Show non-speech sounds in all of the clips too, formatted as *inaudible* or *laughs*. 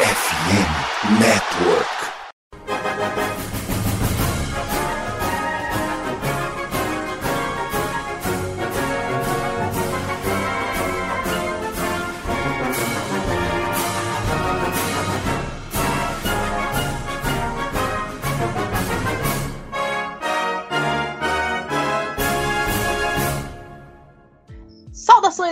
FM Network.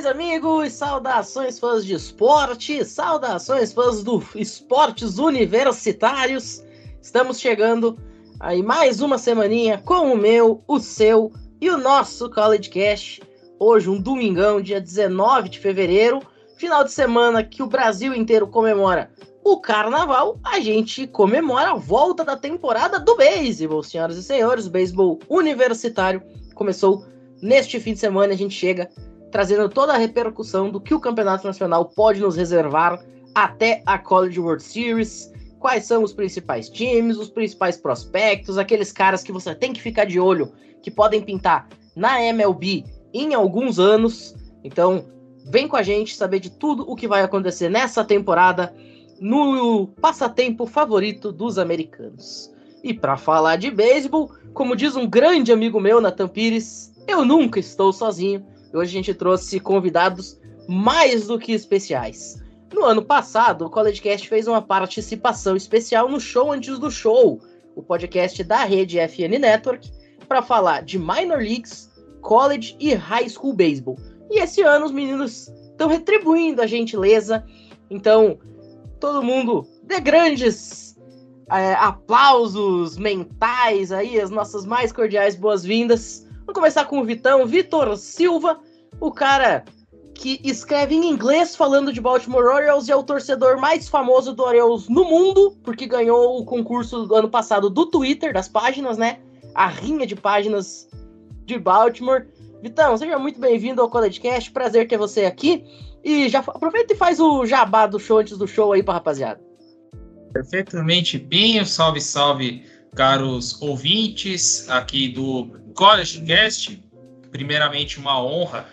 Amigos! Saudações, fãs de esporte! Saudações, fãs do esportes universitários! Estamos chegando aí mais uma semaninha com o meu, o seu e o nosso College Cash. Hoje, um domingão, dia 19 de fevereiro, final de semana que o Brasil inteiro comemora o carnaval, a gente comemora a volta da temporada do beisebol, senhoras e senhores. O beisebol universitário começou neste fim de semana. A gente chega trazendo toda a repercussão do que o campeonato nacional pode nos reservar até a College World Series. Quais são os principais times, os principais prospectos, aqueles caras que você tem que ficar de olho, que podem pintar na MLB em alguns anos. Então, vem com a gente saber de tudo o que vai acontecer nessa temporada no passatempo favorito dos americanos. E para falar de beisebol, como diz um grande amigo meu, Nathan Pires, eu nunca estou sozinho. Hoje a gente trouxe convidados mais do que especiais. No ano passado, o College Cast fez uma participação especial no Show Antes do Show, o podcast da rede FN Network, para falar de minor leagues, college e high school baseball. E esse ano os meninos estão retribuindo a gentileza. Então, todo mundo dê grandes é, aplausos mentais aí, as nossas mais cordiais boas-vindas. Vamos começar com o Vitão, Vitor Silva, o cara que escreve em inglês falando de Baltimore Orioles e é o torcedor mais famoso do Orioles no mundo, porque ganhou o concurso do ano passado do Twitter, das páginas, né? A rinha de páginas de Baltimore. Vitão, seja muito bem-vindo ao College Cast, prazer ter você aqui. E já aproveita e faz o jabá do show antes do show aí pra rapaziada. Perfeitamente, Pinho. Salve, salve, caros ouvintes aqui do College Cast. Primeiramente, uma honra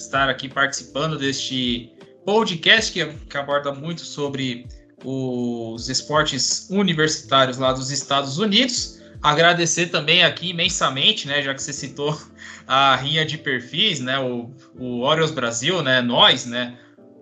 estar aqui participando deste podcast que, que aborda muito sobre os esportes universitários lá dos Estados Unidos. Agradecer também aqui imensamente, né, já que você citou a rinha de perfis, né, o, o Orioles Brasil, né, nós, né,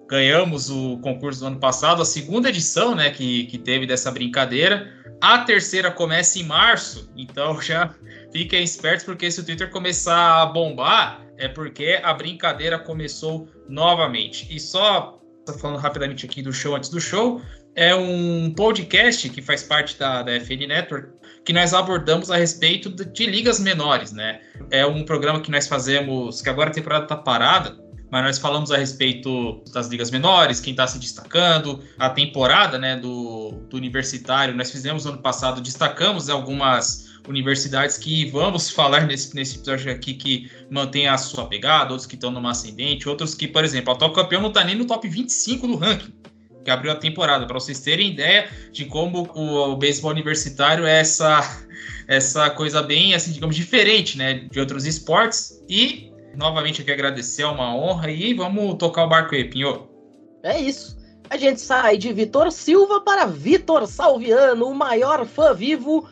ganhamos o concurso do ano passado, a segunda edição, né, que, que teve dessa brincadeira. A terceira começa em março, então já fiquem espertos, porque se o Twitter começar a bombar, é porque a brincadeira começou novamente. E só falando rapidamente aqui do show antes do show, é um podcast que faz parte da, da FN Network, que nós abordamos a respeito de, de ligas menores, né? É um programa que nós fazemos, que agora a temporada está parada, mas nós falamos a respeito das ligas menores, quem está se destacando, a temporada né, do, do universitário. Nós fizemos ano passado, destacamos algumas universidades que vamos falar nesse, nesse episódio aqui que mantém a sua pegada, outros que estão numa ascendente, outros que, por exemplo, o atual campeão não está nem no top 25 do ranking, que abriu a temporada, para vocês terem ideia de como o, o beisebol universitário é essa, essa coisa bem, assim, digamos, diferente, né, de outros esportes. E, novamente, aqui agradecer, é uma honra, e vamos tocar o barco aí, Pinho. É isso. A gente sai de Vitor Silva para Vitor Salviano, o maior fã vivo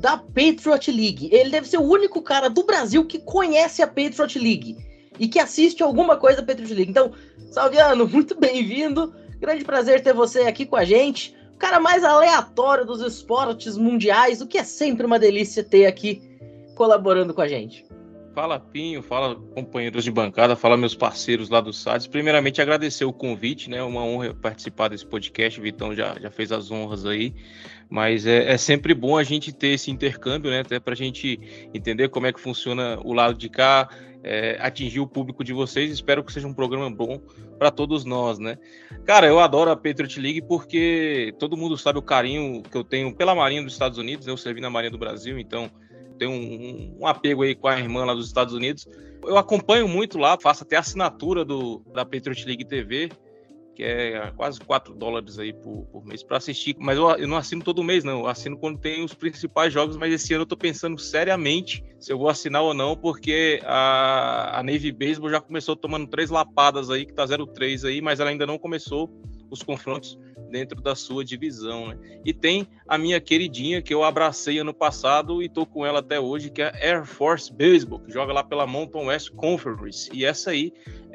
da Patriot League. Ele deve ser o único cara do Brasil que conhece a Patriot League e que assiste alguma coisa da Patriot League. Então, Salviano, *laughs* muito bem-vindo. Grande prazer ter você aqui com a gente. O cara mais aleatório dos esportes mundiais, o que é sempre uma delícia ter aqui colaborando com a gente. Fala Pinho, fala companheiros de bancada, fala meus parceiros lá do SADS. Primeiramente agradecer o convite, né? Uma honra participar desse podcast. O Vitão já, já fez as honras aí. Mas é, é sempre bom a gente ter esse intercâmbio, né? Até para a gente entender como é que funciona o lado de cá, é, atingir o público de vocês. Espero que seja um programa bom para todos nós, né? Cara, eu adoro a Patriot League porque todo mundo sabe o carinho que eu tenho pela Marinha dos Estados Unidos. Né? Eu servi na Marinha do Brasil, então tenho um, um, apego aí com a irmã lá dos Estados Unidos. Eu acompanho muito lá, faço até assinatura do, da Patriot League TV que é quase 4 dólares aí por, por mês para assistir. Mas eu, eu, não assino todo mês, não. Eu assino quando tem os principais jogos, mas esse ano eu tô pensando seriamente se eu vou assinar ou não, porque a, a Navy Baseball já começou tomando três lapadas aí, que tá 0-3 aí, mas ela ainda não começou os confrontos dentro da sua divisão. Né? E tem a minha queridinha que eu abracei ano passado e tô com ela até hoje, que é a Air Force Baseball, que joga lá pela Mountain West Conference. E essa aí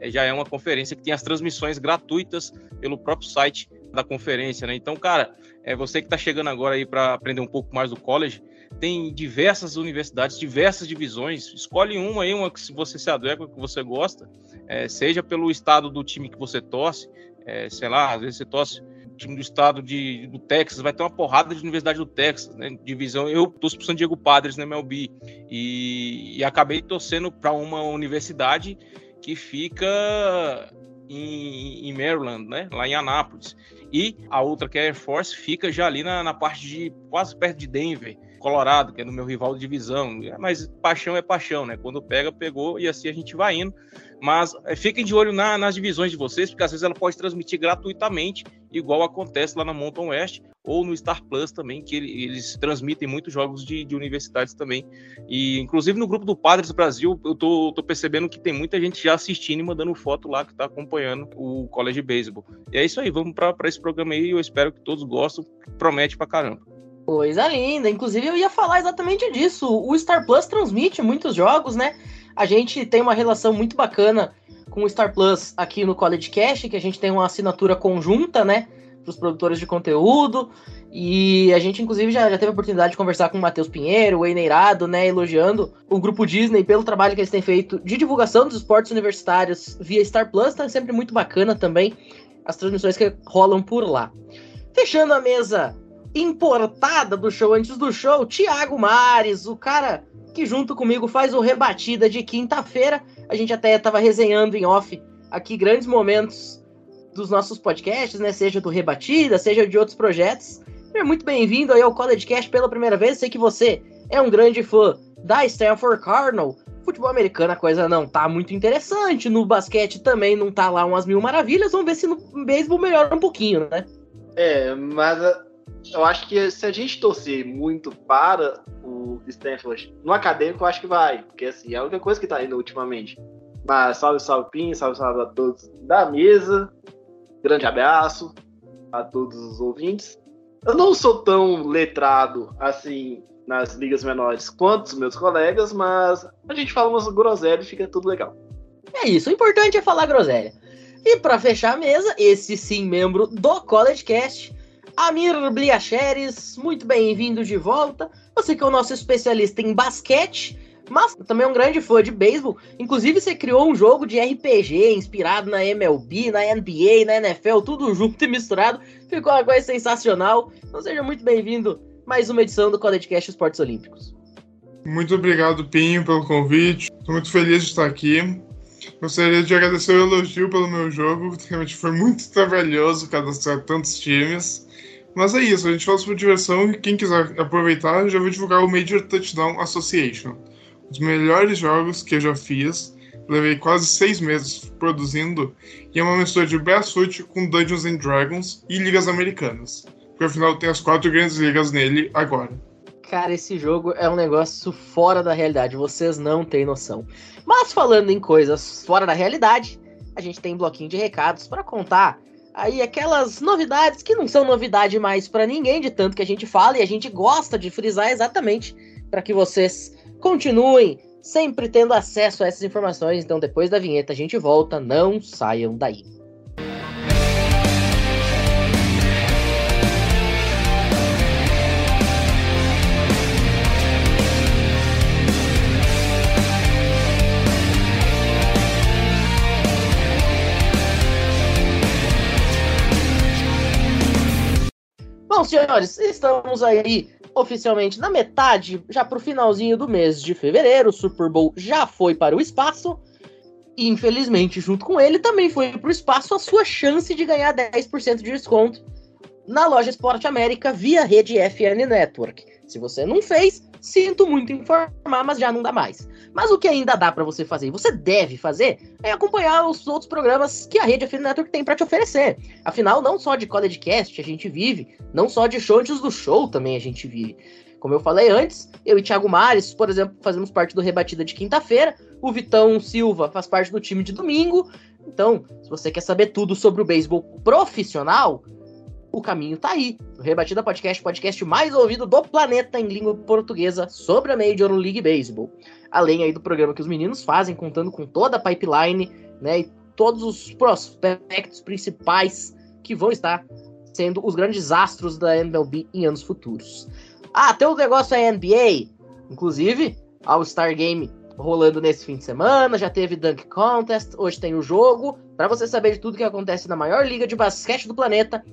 já é uma conferência que tem as transmissões gratuitas pelo próprio site da conferência, né? Então, cara, é você que está chegando agora aí para aprender um pouco mais do college, tem diversas universidades, diversas divisões. Escolhe uma aí, uma que você se adequa, que você gosta, é, seja pelo estado do time que você torce, é, sei lá, às vezes você torce time do estado de, do Texas, vai ter uma porrada de universidade do Texas, né? Divisão. Eu torço pro San Diego Padres na MLB e, e acabei torcendo para uma universidade que fica em, em, Maryland, né? Lá em Anápolis. E a outra, que é Air Force, fica já ali na, na parte de quase perto de Denver. Colorado, que é no meu rival de divisão. Mas paixão é paixão, né? Quando pega, pegou e assim a gente vai indo. Mas é, fiquem de olho na, nas divisões de vocês, porque às vezes ela pode transmitir gratuitamente, igual acontece lá na Mountain West ou no Star Plus também, que ele, eles transmitem muitos jogos de, de, universidades também. E inclusive no grupo do Padres Brasil, eu tô, tô percebendo que tem muita gente já assistindo e mandando foto lá que tá acompanhando o College Baseball. E é isso aí, vamos para esse programa aí. Eu espero que todos gostem, promete pra caramba. Coisa linda. Inclusive, eu ia falar exatamente disso. O Star Plus transmite muitos jogos, né? A gente tem uma relação muito bacana com o Star Plus aqui no College Cash, que a gente tem uma assinatura conjunta, né? Para os produtores de conteúdo. E a gente, inclusive, já, já teve a oportunidade de conversar com o Matheus Pinheiro, o Eineirado, né? Elogiando o grupo Disney pelo trabalho que eles têm feito de divulgação dos esportes universitários via Star Plus. Tá sempre muito bacana também as transmissões que rolam por lá. Fechando a mesa importada do show antes do show, Thiago Mares, o cara que junto comigo faz o Rebatida de quinta-feira. A gente até estava resenhando em off aqui grandes momentos dos nossos podcasts, né? Seja do Rebatida, seja de outros projetos. Seja muito bem-vindo aí ao College Cast pela primeira vez. Sei que você é um grande fã da Stanford Cardinal. Futebol americano a coisa não tá muito interessante. No basquete também não tá lá umas mil maravilhas. Vamos ver se no beisebol melhora um pouquinho, né? É, mas eu acho que se a gente torcer muito para o Stanford no acadêmico, eu acho que vai, porque assim, é a única coisa que tá indo ultimamente. Mas salve, salve, Pim, salve, salve a todos da mesa. Grande abraço a todos os ouvintes. Eu não sou tão letrado assim nas ligas menores quanto os meus colegas, mas a gente fala umas groselhas e fica tudo legal. É isso, o importante é falar groselha. E para fechar a mesa, esse sim membro do College Cast, Amir Bliacheres, muito bem-vindo de volta. Você que é o nosso especialista em basquete, mas também é um grande fã de beisebol. Inclusive, você criou um jogo de RPG inspirado na MLB, na NBA, na NFL, tudo junto e misturado. Ficou uma coisa sensacional. Então seja muito bem-vindo mais uma edição do Cast Esportes Olímpicos. Muito obrigado, Pinho, pelo convite. Estou muito feliz de estar aqui. Gostaria de agradecer o elogio pelo meu jogo. Realmente foi muito trabalhoso cadastrar tantos times. Mas é isso, a gente faz por diversão e quem quiser aproveitar, já vou divulgar o Major Touchdown Association. Os melhores jogos que eu já fiz. Levei quase seis meses produzindo e é uma mistura de Bassfoot com Dungeons and Dragons e ligas americanas. Porque afinal tem as quatro grandes ligas nele agora. Cara, esse jogo é um negócio fora da realidade, vocês não têm noção. Mas falando em coisas fora da realidade, a gente tem um bloquinho de recados para contar aí aquelas novidades que não são novidade mais para ninguém, de tanto que a gente fala e a gente gosta de frisar exatamente para que vocês continuem sempre tendo acesso a essas informações. Então, depois da vinheta, a gente volta. Não saiam daí. Bom, senhores, estamos aí oficialmente na metade, já pro finalzinho do mês de fevereiro. O Super Bowl já foi para o espaço. E, infelizmente, junto com ele, também foi para o espaço a sua chance de ganhar 10% de desconto na loja Esporte América via rede FN Network. Se você não fez, sinto muito informar, mas já não dá mais. Mas o que ainda dá para você fazer, e você deve fazer, é acompanhar os outros programas que a Rede FN Network tem para te oferecer. Afinal, não só de College a gente vive, não só de show antes do show também a gente vive. Como eu falei antes, eu e Thiago Mares, por exemplo, fazemos parte do Rebatida de quinta-feira. O Vitão Silva faz parte do time de domingo. Então, se você quer saber tudo sobre o beisebol profissional, o caminho tá aí. O Rebatida Podcast, podcast mais ouvido do planeta em língua portuguesa sobre a Major League Baseball. Além aí do programa que os meninos fazem, contando com toda a pipeline, né, e todos os prospectos principais que vão estar sendo os grandes astros da MLB em anos futuros. Ah, tem um negócio aí NBA, inclusive, All-Star Game rolando nesse fim de semana, já teve Dunk Contest, hoje tem o jogo. Para você saber de tudo que acontece na maior liga de basquete do planeta,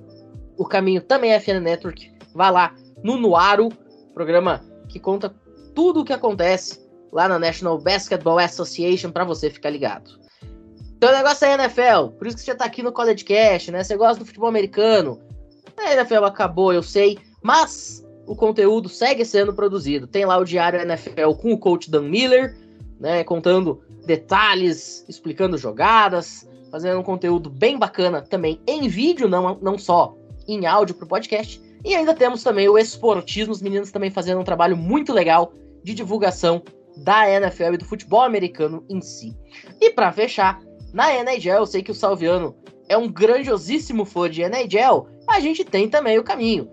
o caminho também é FN Network. Vai lá no Nuaro, programa que conta tudo o que acontece lá na National Basketball Association para você ficar ligado. Então o negócio é NFL, por isso que você tá aqui no College Cast, né? Você gosta do futebol americano. A NFL acabou, eu sei, mas o conteúdo segue sendo produzido. Tem lá o Diário NFL com o coach Dan Miller, né, contando detalhes, explicando jogadas, fazendo um conteúdo bem bacana também em vídeo, não, não só em áudio para o podcast. E ainda temos também o Esportismo, os meninos também fazendo um trabalho muito legal de divulgação da NFL e do futebol americano em si. E para fechar, na NHL, eu sei que o Salviano é um grandiosíssimo fã de NHL, a gente tem também o caminho.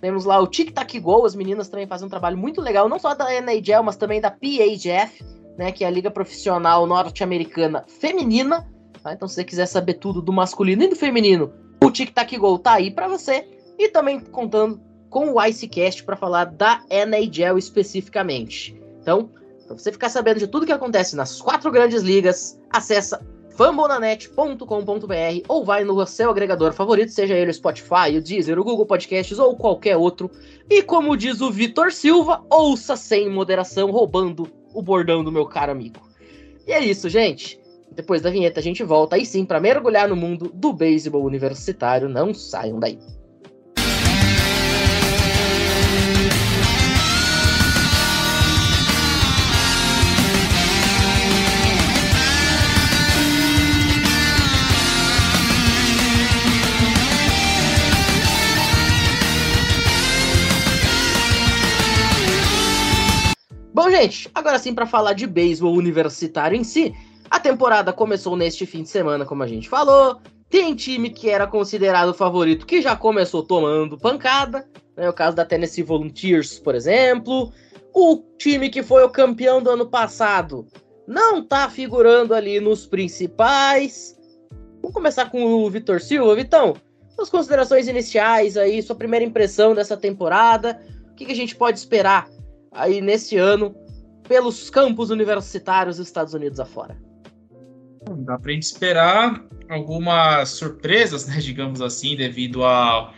Temos lá o Tic Tac Go, as meninas também fazem um trabalho muito legal, não só da NHL, mas também da PHF, né, que é a Liga Profissional Norte-Americana Feminina. Tá? Então, se você quiser saber tudo do masculino e do feminino, o Tic Tac Go tá aí para você. E também contando com o Icecast para falar da NHL especificamente. Então, para você ficar sabendo de tudo que acontece nas quatro grandes ligas, acessa fambonanet.com.br ou vai no seu agregador favorito, seja ele o Spotify, o Deezer, o Google Podcasts ou qualquer outro. E como diz o Vitor Silva, ouça sem moderação, roubando o bordão do meu caro amigo. E é isso, gente. Depois da vinheta a gente volta aí sim para mergulhar no mundo do beisebol universitário. Não saiam daí. Bom, gente, agora sim para falar de beisebol universitário em si, a temporada começou neste fim de semana, como a gente falou. Tem time que era considerado favorito que já começou tomando pancada, né? O caso da Tennessee Volunteers, por exemplo. O time que foi o campeão do ano passado não tá figurando ali nos principais. Vamos começar com o Vitor Silva. Vitão, suas considerações iniciais aí, sua primeira impressão dessa temporada. O que, que a gente pode esperar aí nesse ano pelos campos universitários dos Estados Unidos afora? Dá pra gente esperar algumas surpresas, né, *laughs* digamos assim, devido à,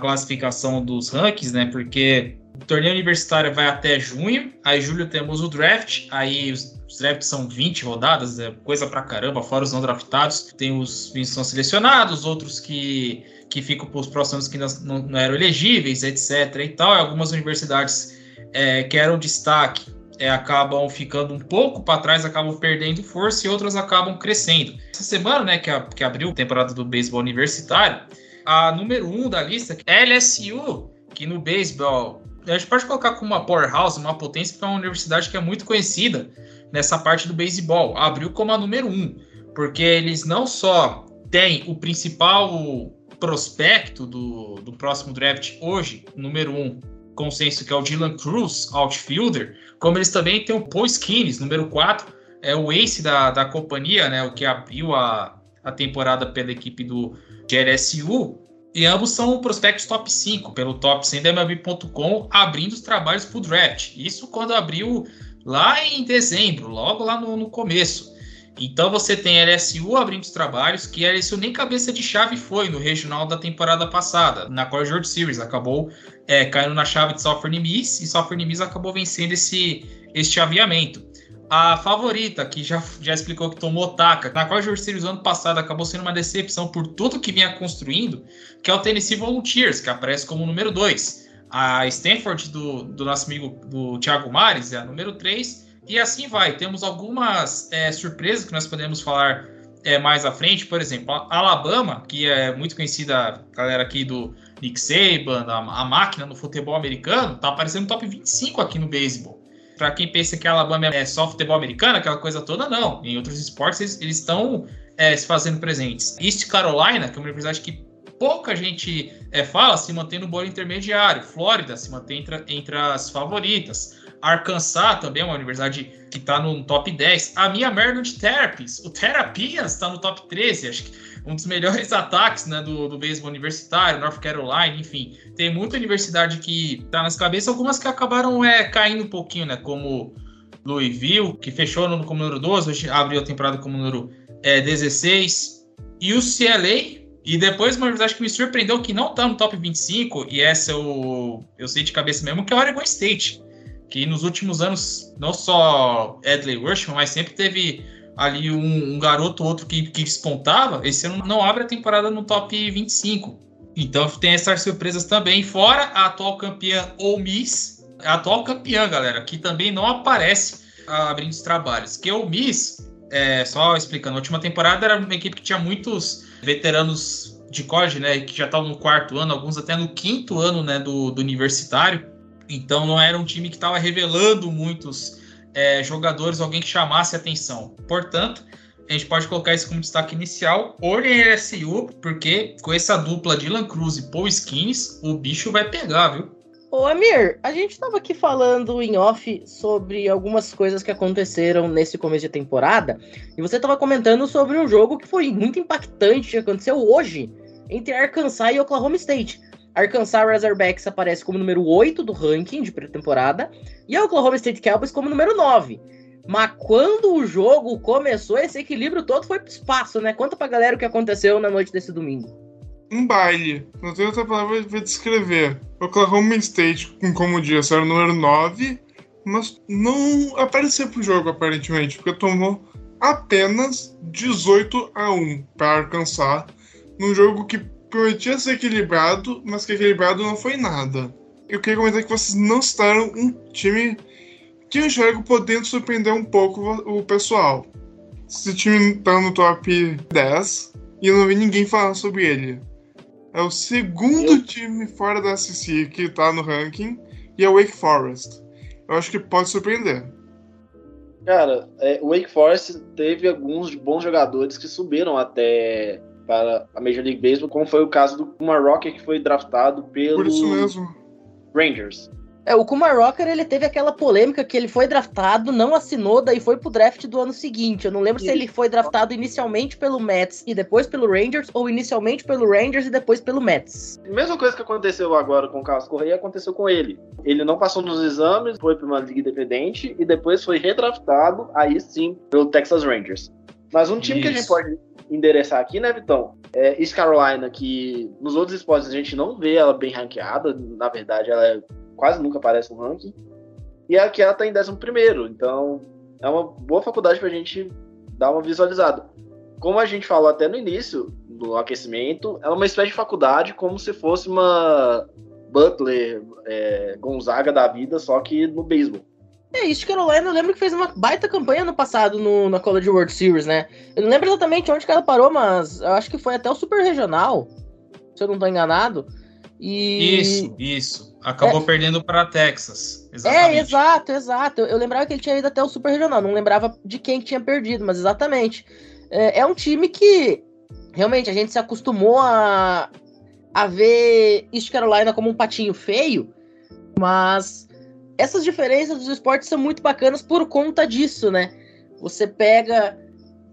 classificação dos rankings, né, porque o torneio universitário vai até junho, aí julho temos o draft, aí os, os drafts são 20 rodadas, é coisa pra caramba, fora os não draftados, tem os que são selecionados, outros que, que ficam para os próximos que não, não, eram elegíveis, etc e tal, algumas universidades é, que eram destaque é, acabam ficando um pouco para trás, acabam perdendo força e outras acabam crescendo. Essa semana, né, que, a, que abriu a temporada do beisebol universitário, a número um da lista é LSU, que no beisebol a gente pode colocar como uma powerhouse, uma potência, porque é uma universidade que é muito conhecida nessa parte do beisebol. Abriu como a número um, porque eles não só têm o principal prospecto do, do próximo draft hoje, número um, consenso que é o Dylan Cruz, outfielder, como eles também têm o Paul Skinnes, número 4, é o ace da, da companhia, né, o que abriu a, a temporada pela equipe do GLSU, e ambos são prospectos top 5 pelo top 100 da MLB.com, abrindo os trabalhos para o draft. Isso quando abriu lá em dezembro, logo lá no, no começo. Então você tem LSU abrindo os trabalhos, que LSU nem cabeça de chave foi no regional da temporada passada, na Core World Series. Acabou é, caindo na chave de Southern Miss e Southern Miss acabou vencendo esse, esse chaveamento. A favorita, que já, já explicou que tomou taca, na Core World Series ano passado acabou sendo uma decepção por tudo que vinha construindo, que é o Tennessee Volunteers, que aparece como número 2. A Stanford do, do nosso amigo do Thiago Mares é a número 3 e assim vai. Temos algumas é, surpresas que nós podemos falar é, mais à frente. Por exemplo, a Alabama, que é muito conhecida, galera aqui do Nick Saban, a, a máquina no futebol americano, tá aparecendo top 25 aqui no beisebol. Para quem pensa que a Alabama é só futebol americano, aquela coisa toda, não. Em outros esportes, eles estão é, se fazendo presentes. East Carolina, que é uma universidade que pouca gente é, fala, se mantém no bolo intermediário. Flórida se mantém entre, entre as favoritas. Arkansas também é uma universidade que está no top 10. A minha Maryland Terrapies, o Terapias está no top 13, acho que um dos melhores *laughs* ataques né, do, do beisebol universitário, North Carolina, enfim. Tem muita universidade que está nas cabeças, algumas que acabaram é, caindo um pouquinho, né? Como Louisville, que fechou no, como número 12, hoje abriu a temporada como número é, 16. E o CLA, e depois uma universidade que me surpreendeu que não está no top 25, e essa eu, eu sei de cabeça mesmo, que é o Oregon State. Que nos últimos anos, não só Edley Worsham, mas sempre teve ali um, um garoto ou outro que, que despontava, esse ano não abre a temporada no top 25. Então tem essas surpresas também. Fora a atual campeã ou Miss, a atual campeã, galera, que também não aparece abrindo os trabalhos. Que o Miss, é, só explicando, a última temporada era uma equipe que tinha muitos veteranos de college, né, que já estavam no quarto ano, alguns até no quinto ano, né, do, do universitário. Então não era um time que estava revelando muitos é, jogadores, alguém que chamasse atenção. Portanto, a gente pode colocar isso como destaque inicial. Olhem LSU, porque com essa dupla Dylan Cruz e Paul Skins, o bicho vai pegar, viu? Ô Amir, a gente estava aqui falando em off sobre algumas coisas que aconteceram nesse começo de temporada, e você estava comentando sobre um jogo que foi muito impactante, que aconteceu hoje, entre Arkansas e Oklahoma State. Arkansas Razorbacks aparece como número 8 do ranking de pré-temporada e a Oklahoma State Cowboys como número 9. Mas quando o jogo começou, esse equilíbrio todo foi pro espaço, né? Conta pra galera o que aconteceu na noite desse domingo. Um baile. Não tem outra palavra pra descrever. Oklahoma State, como disse, era o número 9, mas não apareceu pro jogo, aparentemente, porque tomou apenas 18 a 1 para Arkansas, num jogo que prometia ser equilibrado, mas que equilibrado não foi nada. Eu queria comentar que vocês não citaram um time que eu enxergo podendo surpreender um pouco o pessoal. Esse time tá no top 10 e eu não vi ninguém falar sobre ele. É o segundo eu... time fora da SEC que tá no ranking e é o Wake Forest. Eu acho que pode surpreender. Cara, é, o Wake Forest teve alguns bons jogadores que subiram até para a Major League Baseball, como foi o caso do Kumar Rocker, que foi draftado pelo Por isso mesmo. Rangers. É, o Kumar Rocker, ele teve aquela polêmica que ele foi draftado, não assinou, daí foi pro draft do ano seguinte. Eu não lembro se ele foi draftado inicialmente pelo Mets e depois pelo Rangers, ou inicialmente pelo Rangers e depois pelo Mets. Mesma coisa que aconteceu agora com o Carlos Correia, aconteceu com ele. Ele não passou nos exames, foi para uma liga independente e depois foi redraftado, aí sim, pelo Texas Rangers. Mas um time Isso. que a gente pode endereçar aqui, né, Vitão? É East Carolina, que nos outros esportes a gente não vê ela bem ranqueada, na verdade ela é, quase nunca aparece no ranking. E aqui ela tá em 11 primeiro, então é uma boa faculdade pra gente dar uma visualizada. Como a gente falou até no início do aquecimento, ela é uma espécie de faculdade como se fosse uma Butler, é, Gonzaga da vida, só que no beisebol. É, East Carolina, eu lembro que fez uma baita campanha no passado no, na College World Series, né? Eu não lembro exatamente onde que ela parou, mas eu acho que foi até o Super Regional, se eu não tô enganado. E... Isso, isso. Acabou é... perdendo para Texas. É, exatamente. É, exato, exato. Eu, eu, lembrava que ele tinha ido até o Super Regional, não lembrava de quem que tinha perdido, mas exatamente. É, é um time que realmente a gente se acostumou a, a ver East Carolina como um patinho feio, mas essas diferenças dos esportes são muito bacanas por conta disso, né? Você pega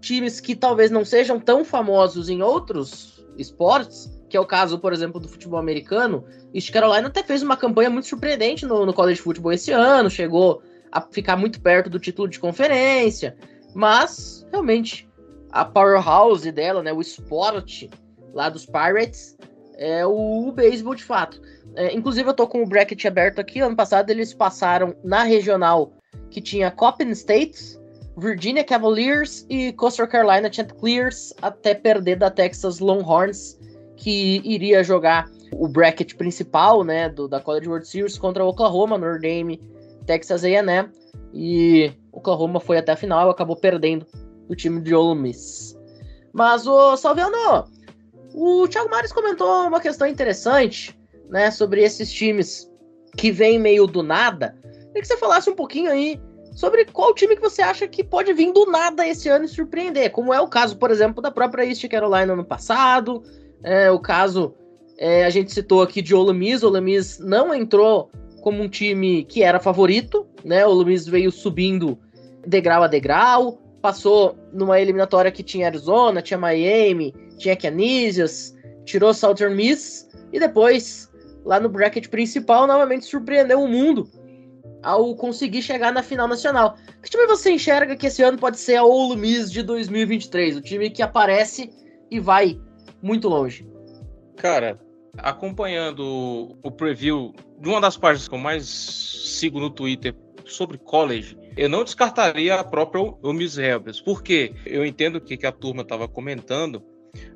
times que talvez não sejam tão famosos em outros esportes, que é o caso, por exemplo, do futebol americano. East Carolina até fez uma campanha muito surpreendente no, no college football esse ano, chegou a ficar muito perto do título de conferência, mas realmente a powerhouse dela, né, o esporte lá dos Pirates, é o, o beisebol de fato. É, inclusive, eu tô com o bracket aberto aqui. Ano passado, eles passaram na regional que tinha Coppin State, Virginia Cavaliers e Coastal Carolina Chanticleers, até perder da Texas Longhorns, que iria jogar o bracket principal, né, do, da College World Series contra Oklahoma, Notre Texas A&M, e Oklahoma foi até a final, acabou perdendo o time de Ole Miss. Mas, o Salviano, o Thiago Mares comentou uma questão interessante, né, sobre esses times que vêm meio do nada. Queria que você falasse um pouquinho aí sobre qual time que você acha que pode vir do nada esse ano e surpreender, como é o caso, por exemplo, da própria East Carolina no passado, É, o caso, é, a gente citou aqui de Olamis, Olamis não entrou como um time que era favorito, né? Olamis veio subindo degrau a degrau, passou numa eliminatória que tinha Arizona, tinha Miami, tinha Canisius, tirou Southern Miss e depois, lá no bracket principal, novamente surpreendeu o mundo ao conseguir chegar na final nacional. Que time você enxerga que esse ano pode ser a Ole Miss de 2023? O time que aparece e vai muito longe. Cara, acompanhando o preview de uma das páginas que eu mais sigo no Twitter sobre college, eu não descartaria a própria Ole Miss Rebels. Por quê? Eu entendo o que, que a turma estava comentando,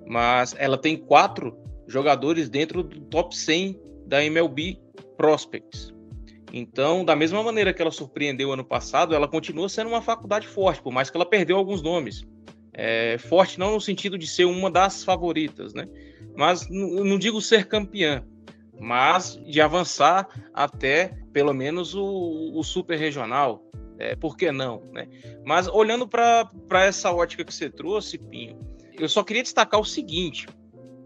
mas ela tem quatro jogadores dentro do top 100 da MLB Prospects. Então, da mesma maneira que ela surpreendeu ano passado, ela continua sendo uma faculdade forte, por mais que ela perdeu alguns nomes. É, forte não no sentido de ser uma das favoritas, né? Mas não digo ser campeã, mas de avançar até pelo menos o, o super regional. É, por que não, né? Mas olhando para essa ótica que você trouxe, Pinho, eu só queria destacar o seguinte: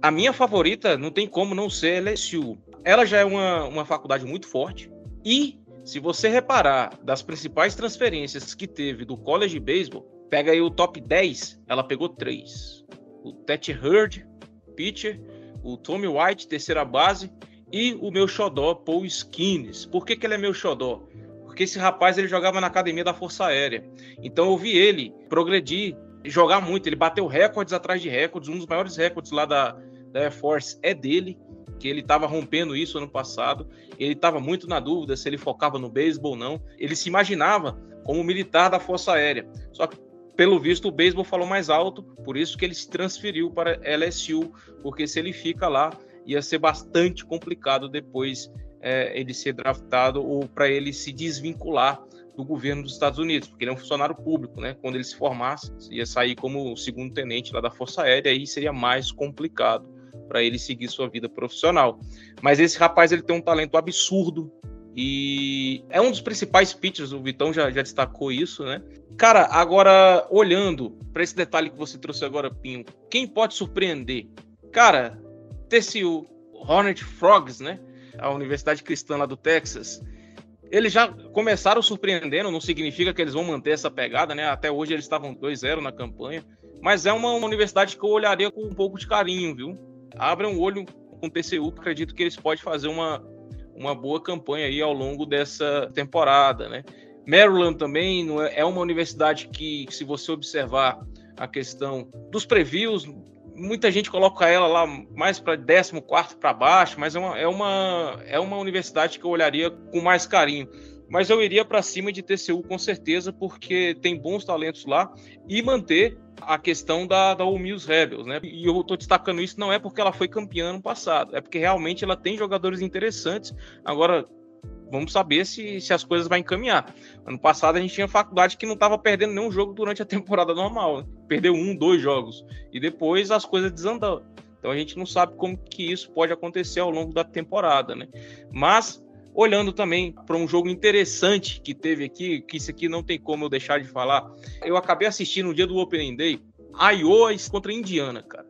a minha favorita não tem como não ser LSU. Ela já é uma, uma faculdade muito forte, e se você reparar das principais transferências que teve do college baseball, pega aí o top 10, ela pegou três. O Ted Hurd, pitcher, o Tommy White, terceira base, e o meu xodó, Paul Skinnes. Por que, que ele é meu xodó? Porque esse rapaz ele jogava na academia da Força Aérea. Então eu vi ele progredir, jogar muito. Ele bateu recordes atrás de recordes. Um dos maiores recordes lá da, da Air Force é dele que ele estava rompendo isso ano passado. Ele estava muito na dúvida se ele focava no beisebol ou não. Ele se imaginava como militar da Força Aérea. Só que, pelo visto, o beisebol falou mais alto, por isso que ele se transferiu para LSU, porque se ele fica lá, ia ser bastante complicado depois é, ele ser draftado ou para ele se desvincular do governo dos Estados Unidos, porque ele é um funcionário público, né? Quando ele se formasse, ia sair como segundo tenente lá da Força Aérea, aí seria mais complicado para ele seguir sua vida profissional. Mas esse rapaz ele tem um talento absurdo e é um dos principais pitchers, o Vitão já, já destacou isso, né? Cara, agora olhando para esse detalhe que você trouxe agora, Pinho, quem pode surpreender? Cara, TCU, Hornet Frogs, né? A Universidade Cristã lá do Texas. Eles já começaram surpreendendo, não significa que eles vão manter essa pegada, né? Até hoje eles estavam 2-0 na campanha. Mas é uma, uma universidade que eu olharia com um pouco de carinho, viu? Abram o olho com o TCU, acredito que eles podem fazer uma, uma boa campanha aí ao longo dessa temporada, né? Maryland também é, é uma universidade que, se você observar a questão dos previews, muita gente coloca ela lá mais para 14 para baixo, mas é uma, é, uma, é uma universidade que eu olharia com mais carinho. Mas eu iria para cima de TCU com certeza, porque tem bons talentos lá e manter a questão da, da Miss Rebels, né? E eu tô destacando isso não é porque ela foi campeã no passado, é porque realmente ela tem jogadores interessantes. Agora, vamos saber se, se as coisas vão encaminhar. Ano passado a gente tinha faculdade que não estava perdendo nenhum jogo durante a *laughs* temporada normal, né? perdeu um, dois jogos e depois as coisas desandaram. Então a gente não sabe como que isso pode acontecer ao longo da temporada, né? Mas Olhando também para um jogo interessante que teve aqui, que isso aqui não tem como eu deixar de falar. Eu acabei assistindo no dia do Opening Day, Iowa contra Indiana, cara.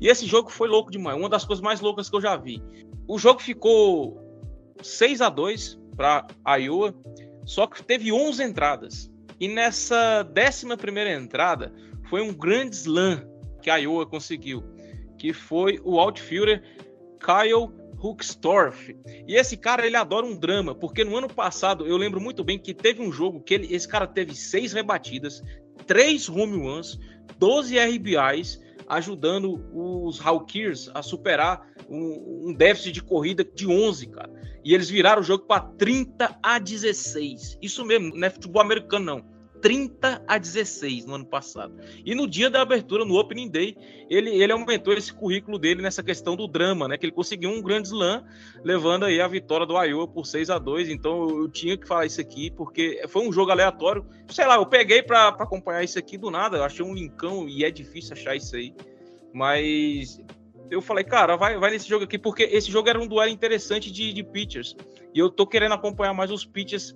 E esse jogo foi louco demais, uma das coisas mais loucas que eu já vi. O jogo ficou 6 a 2 para Iowa, só que teve 11 entradas. E nessa 11 primeira entrada foi um grande slam que a Iowa conseguiu, que foi o outfielder Kyle Huckstorff. E esse cara, ele adora um drama, porque no ano passado, eu lembro muito bem que teve um jogo que ele, esse cara teve seis rebatidas, três home runs, 12 RBIs, ajudando os Hawkers a superar um, um, déficit de corrida de 11, cara. E eles viraram o jogo para 30 a 16. Isso mesmo, não é futebol americano, não. 30 a 16 no ano passado. E no dia da abertura, no Opening Day, ele, ele aumentou esse currículo dele nessa questão do drama, né? Que ele conseguiu um grande slam, levando aí a vitória do Iowa por 6 a 2 Então eu tinha que falar isso aqui, porque foi um jogo aleatório. Sei lá, eu peguei para acompanhar isso aqui do nada. Eu achei um linkão e é difícil achar isso aí. Mas eu falei, cara, vai, vai nesse jogo aqui, porque esse jogo era um duelo interessante de, de pitchers. E eu tô querendo acompanhar mais os pitchers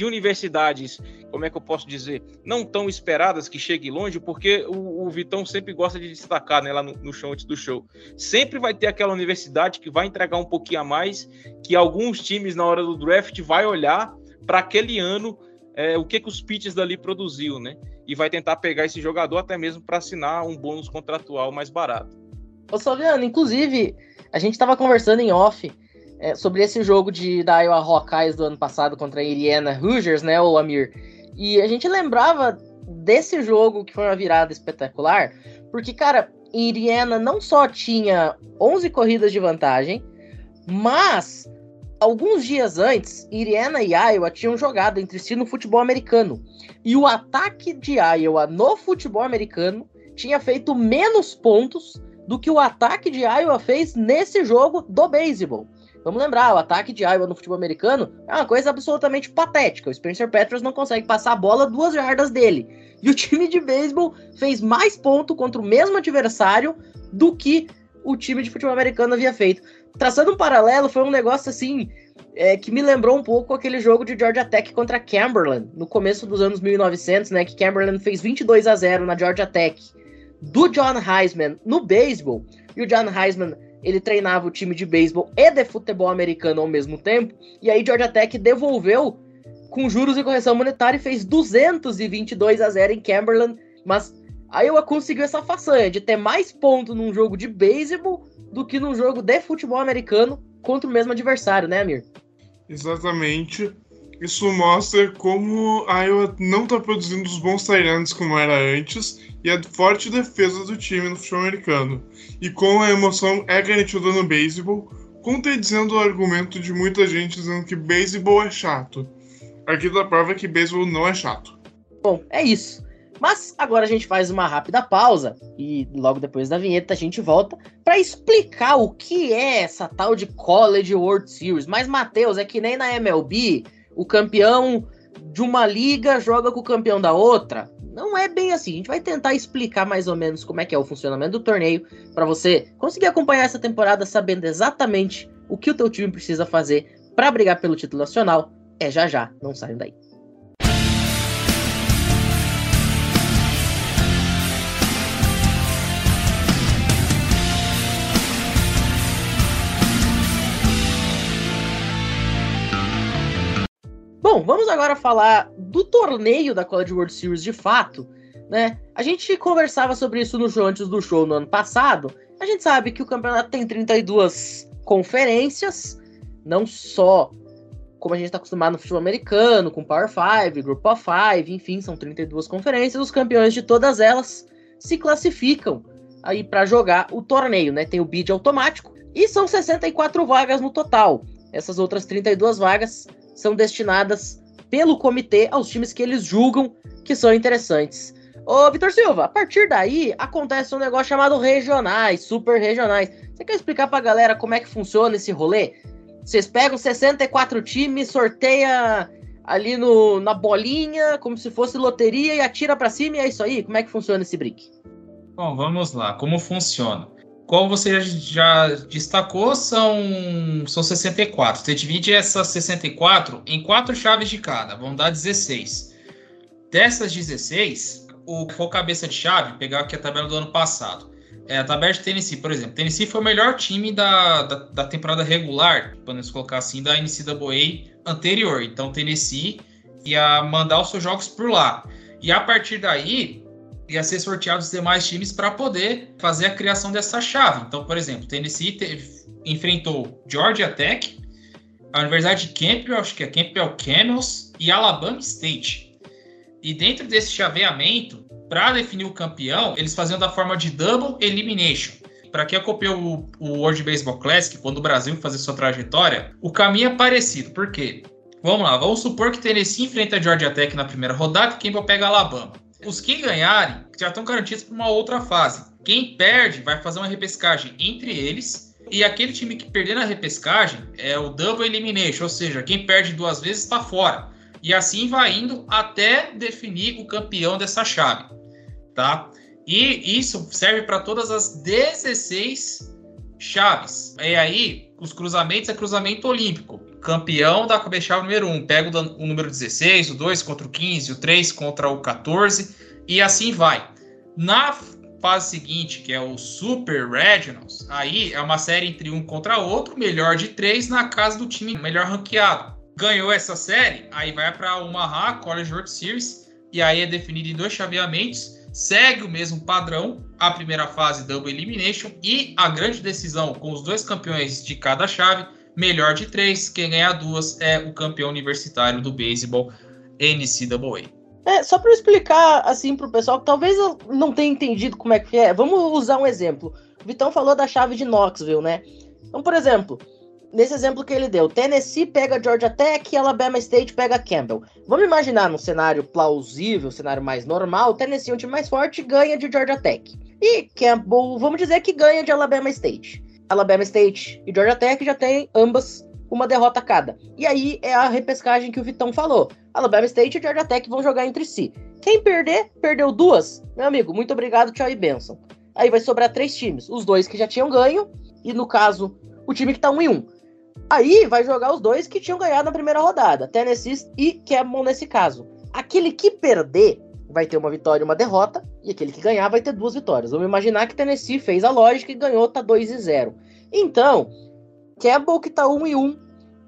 de universidades, como é que eu posso dizer, não tão esperadas que chegue longe, porque o, o Vitão sempre gosta de destacar né, lá no, no, show antes do show. Sempre vai ter aquela universidade que vai entregar um pouquinho a mais, que alguns times na hora do draft vai olhar para aquele ano é, o que, que os pitches dali produziu, né? E vai tentar pegar esse jogador até mesmo para assinar um bônus contratual mais barato. Ô Salviano, inclusive, a gente estava conversando em off é, sobre esse jogo de, da Iowa Hawkeyes do ano passado contra a Indiana Hoosiers, né, o Amir? E a gente lembrava desse jogo que foi uma virada espetacular, porque, cara, Indiana não só tinha 11 corridas de vantagem, mas alguns dias antes, Indiana e Iowa tinham jogado entre si no futebol americano. E o ataque de Iowa no futebol americano tinha feito menos pontos do que o ataque de Iowa fez nesse jogo do beisebol. Vamos lembrar, o ataque de Iowa no futebol americano é uma coisa absolutamente patética. O Spencer Petros não consegue passar a bola duas jardas dele. E o time de beisebol fez mais ponto contra o mesmo adversário do que o time de futebol americano havia feito. Traçando um paralelo, foi um negócio assim é, que me lembrou um pouco aquele jogo de Georgia Tech contra Cumberland, no começo dos anos 1900, né? Que Cumberland fez 22 a 0 na Georgia Tech, do John Heisman no beisebol. E o John Heisman ele treinava o time de beisebol e de futebol americano ao mesmo tempo. E aí Georgia Tech devolveu com juros e correção monetária e fez 222 a 0 em Cumberland. Mas aí eu conseguiu essa façanha de ter mais pontos num jogo de beisebol do que num jogo de futebol americano contra o mesmo adversário, né, Amir? Exatamente. Isso mostra como a Iowa não está produzindo os bons Tyrants como era antes e a forte defesa do time no futebol americano. E como a emoção é garantida no beisebol, contradizendo o argumento de muita gente dizendo que beisebol é chato. Aqui da prova é que beisebol não é chato. Bom, é isso. Mas agora a gente faz uma rápida pausa e logo depois da vinheta a gente volta para explicar o que é essa tal de College World Series. Mas Matheus, é que nem na MLB, o campeão de uma liga joga com o campeão da outra. Não é bem assim. A gente vai tentar explicar mais ou menos como é que é o funcionamento do torneio para você conseguir acompanhar essa temporada sabendo exatamente o que o teu time precisa fazer para brigar pelo título nacional. É já já, não saiam daí. Bom, vamos agora falar do torneio da College World Series de fato, né? A gente conversava sobre isso no show antes do show no ano passado. A gente sabe que o campeonato tem 32 conferências, não só como a gente está acostumado no futebol americano, com Power 5, Group of 5, enfim, são 32 conferências. Os campeões de todas elas se classificam aí para jogar o torneio, né? Tem o bid automático e são 64 vagas no total. Essas outras 32 vagas são destinadas pelo comitê aos times que eles julgam que são interessantes. Ô, Vitor Silva, a partir daí acontece um negócio chamado regionais, super regionais. Você quer explicar pra galera como é que funciona esse rolê? Vocês pegam 64 times, sorteia ali no, na bolinha, como se fosse loteria, e atira para cima, e é isso aí? Como é que funciona esse brick? Bom, vamos lá. Como funciona? Como você já destacou, são, são 64. Você divide essas 64 em quatro chaves de cada, vão dar 16. Dessas 16, o for cabeça de chave, pegar aqui a tabela do ano passado. É, a tabela de Tennessee, por exemplo. Tennessee foi o melhor time da, da, da temporada regular, podemos colocar assim, da NCAA anterior. Então, Tennessee ia mandar os seus jogos por lá. E a partir daí, ia ser sorteado os demais times para poder fazer a criação dessa chave. Então, por exemplo, Tennessee teve, enfrentou Georgia Tech, a Universidade de Campbell, acho que é Campbell Camels e Alabama State. E dentro desse chaveamento, para definir o campeão, eles faziam da forma de double elimination. Para quem acompanhou o, o World Baseball Classic, quando o Brasil fazia sua trajetória, o caminho é parecido. Por quê? Vamos lá, vamos supor que Tennessee enfrenta a Georgia Tech na primeira rodada e Campbell pega Alabama. Os que ganharem já estão garantidos para uma outra fase. Quem perde vai fazer uma repescagem entre eles. E aquele time que perder na repescagem é o double elimination, ou seja, quem perde duas vezes está fora. E assim vai indo até definir o campeão dessa chave, tá? E isso serve para todas as 16 chaves. E aí, os cruzamentos é cruzamento olímpico. Campeão da cabeça número 1 pega o, o número 16, o 2 contra o 15, o 3 contra o 14 e assim vai. Na fase seguinte, que é o Super Regionals, aí é uma série entre um contra outro, melhor de três na casa do time melhor ranqueado. Ganhou essa série, aí vai para o Omaha College World Series e aí é definido em dois chaveamentos. Segue o mesmo padrão, a primeira fase Double Elimination e a grande decisão com os dois campeões de cada chave, melhor de três. Quem ganhar duas é o campeão universitário do beisebol NCAA. É, só para explicar assim pro pessoal que talvez não tenha entendido como é que é, vamos usar um exemplo. O Vitão falou da chave de Knoxville, né? Então, por exemplo, nesse exemplo que ele deu, Tennessee pega Georgia Tech e Alabama State pega Campbell. Vamos imaginar num cenário plausível, cenário mais normal, Tennessee é um time mais forte ganha de Georgia Tech. E Campbell, vamos dizer que ganha de Alabama State. Alabama State e Georgia Tech já tem ambas uma derrota cada. E aí é a repescagem que o Vitão falou. Alabama State e Georgia Tech vão jogar entre si. Quem perder, perdeu duas. Meu amigo, muito obrigado, tchau e benção. Aí vai sobrar três times. Os dois que já tinham ganho, e no caso, o time que tá um em um. Aí vai jogar os dois que tinham ganhado na primeira rodada, Tennessee e Campbell nesse caso. Aquele que perder vai ter uma vitória e uma derrota, e aquele que ganhar vai ter duas vitórias. Vamos imaginar que Tennessee fez a lógica e ganhou, tá 2 e 0. Então, Campbell que tá 1 e 1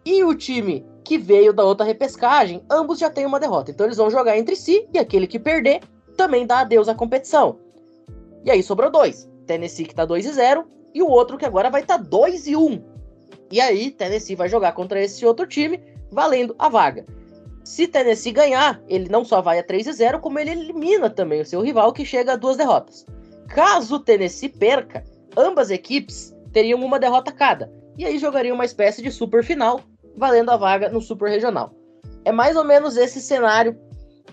e o time que veio da outra repescagem, ambos já têm uma derrota. Então eles vão jogar entre si e aquele que perder também dá adeus à competição. E aí sobrou dois. Tennessee que tá 2 e 0 e o outro que agora vai estar tá 2 e 1. E aí Tennessee vai jogar contra esse outro time, valendo a vaga. Se Tennessee ganhar, ele não só vai a 3 e 0, como ele elimina também o seu rival que chega a duas derrotas. Caso Tennessee perca, ambas equipes teriam uma derrota cada. E aí jogariam uma espécie de super final valendo a vaga no Super Regional. É mais ou menos esse cenário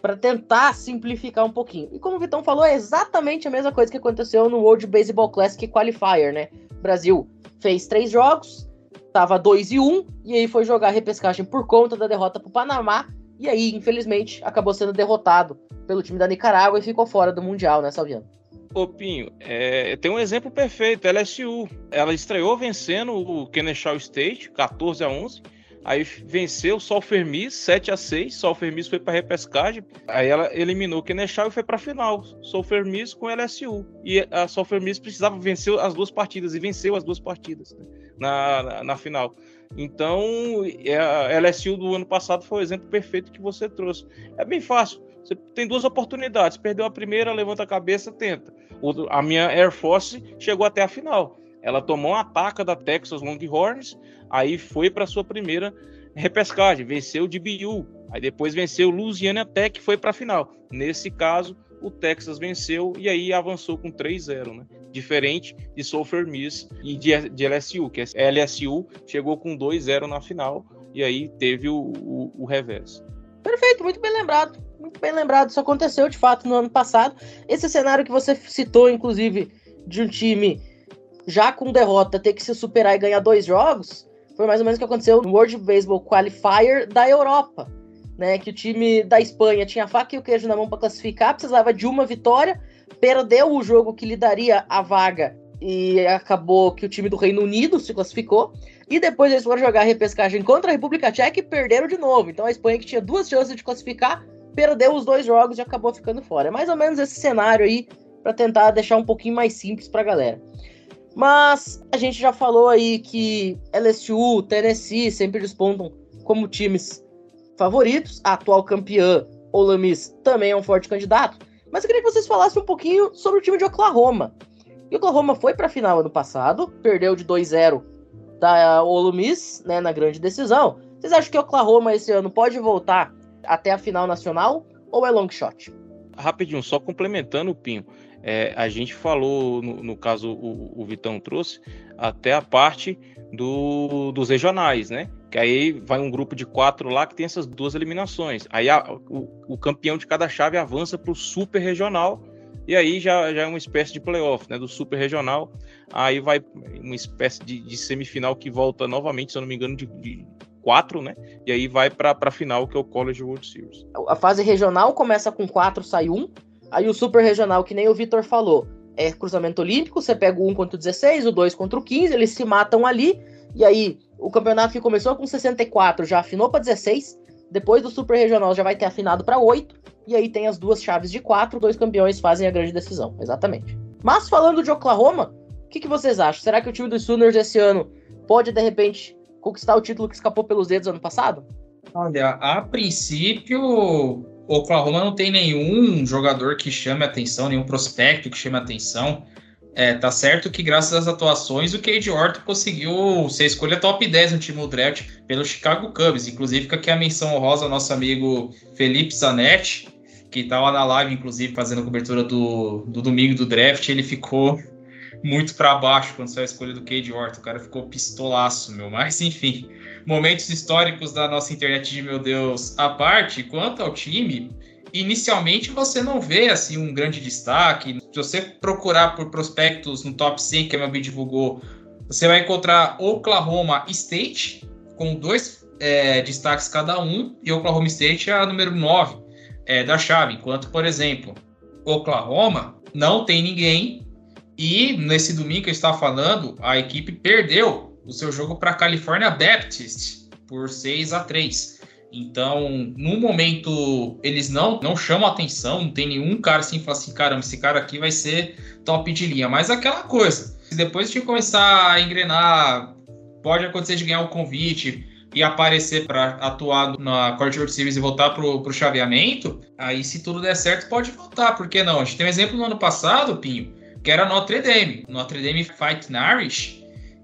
para tentar simplificar um pouquinho. E como o Vitão falou, é exatamente a mesma coisa que aconteceu no World Baseball Classic Qualifier, né? O Brasil fez três jogos, tava 2 e 1, um, e aí foi jogar repescagem por conta da derrota para o Panamá, e aí, infelizmente, acabou sendo derrotado pelo time da Nicarágua e ficou fora do Mundial, né, Salviano? Ô Pinho, é, tem um exemplo perfeito, LSU. Ela estreou vencendo o Kennesaw State, 14 a 11, Aí venceu o Sol Fermis 7 a 6 Sol Fermis foi para repescagem. Aí ela eliminou o Kenechal e foi para final. Sol Fermis com LSU. E a Sol Fermis precisava vencer as duas partidas e venceu as duas partidas né? na, na, na, final. Então, é, a LSU do ano passado foi o exemplo perfeito que você trouxe. É bem fácil. Você tem duas oportunidades. Perdeu a primeira, levanta a cabeça, tenta. A minha Air Force chegou até a final. Ela tomou uma ataca da Texas Longhorns, aí foi para sua primeira repescagem, venceu o DBU, aí depois venceu o Louisiana Tech, foi para a final. Nesse caso, o Texas venceu e aí avançou com 3-0, né? Diferente de Sulphur Miss e de, de LSU, que é LSU chegou com 2-0 na final e aí teve o, o, o reverso. Perfeito, muito bem lembrado. Muito bem lembrado. Isso aconteceu de fato no ano passado. Esse cenário que você citou, inclusive, de um time já com derrota ter que se superar e ganhar dois jogos, foi mais ou menos o que aconteceu no World Baseball Qualifier da Europa, né? Que o time da Espanha tinha a faca e o queijo na mão para classificar, precisava de uma vitória, perdeu o jogo que lhe daria a vaga e acabou que o time do Reino Unido se classificou. E depois eles foram jogar a repescagem contra a República Tcheca e perderam de novo. Então a Espanha, que tinha duas chances de classificar, perdeu os dois jogos e acabou ficando fora. É mais ou menos esse cenário aí para tentar deixar um pouquinho mais simples para a galera. Mas a gente já falou aí que LSU, Tennessee sempre despontam como times favoritos. A atual campeã, Ole Miss, também é um forte candidato. Mas eu queria que vocês falassem um pouquinho sobre o time de Oklahoma. E Oklahoma foi para a final ano passado, perdeu de 2-0 da Ole Miss, né, na grande decisão. Vocês acham que Oklahoma esse ano pode voltar até a final nacional ou é long shot? Rapidinho, só complementando o Pinho. É, a gente falou, no, no caso o, o, Vitão trouxe, até a parte do, dos regionais, né? Que aí vai um grupo de quatro lá que tem essas duas eliminações. Aí a, o, o, campeão de cada chave avança para o super regional e aí já, já é uma espécie de playoff, né? Do super regional. Aí vai uma espécie de, de semifinal que volta novamente, se eu não me engano, de, de quatro, né? E aí vai para a final, que é o College World Series. A fase regional começa com quatro, sai um. Aí o super regional, que nem o Vitor falou, é cruzamento olímpico, você pega o 1 contra o 16, o 2 contra o 15, eles se matam ali, e aí o campeonato que começou com 64 já afinou para 16, depois do Super Regional já vai ter afinado para 8, e aí tem as duas chaves de 4, dois campeões fazem a grande decisão, exatamente. Mas falando de Oklahoma, o que, que vocês acham? Será que o time dos Sooners esse ano pode, de repente, conquistar o título que escapou pelos dedos ano passado? Olha, a princípio, Oklahoma não tem nenhum jogador que chame atenção, nenhum prospecto que chame atenção. É, tá certo que graças às atuações o Cade Orton conseguiu ser escolha top 10 no time do draft pelo Chicago Cubs. Inclusive fica aqui a menção honrosa ao nosso amigo Felipe Zanetti, que estava na live, inclusive, fazendo a cobertura do, do domingo do draft. Ele ficou muito para baixo quando saiu a escolha do Cade Orton. O cara ficou pistolaço, meu. Mas enfim, momentos históricos da nossa internet de meu Deus à parte, quanto ao time, inicialmente você não vê assim um grande destaque. Se você procurar por prospectos no top 100 que a MLB divulgou, você vai encontrar Oklahoma State com dois é, destaques cada um e Oklahoma State é a número 9 é, da chave. Enquanto, por exemplo, Oklahoma não tem ninguém e nesse domingo que eu estava falando, a equipe perdeu o seu jogo para California Baptist por 6 a 3. Então, no momento, eles não, não chamam atenção, não tem nenhum cara assim que fala assim: caramba, esse cara aqui vai ser top de linha. Mas aquela coisa, se depois de começar a engrenar, pode acontecer de ganhar um convite e aparecer para atuar na Court World Series e voltar para o chaveamento, aí se tudo der certo, pode voltar, por que não? A gente tem um exemplo no ano passado, Pinho, que era Notre Dame. Notre Dame Fight Nourish,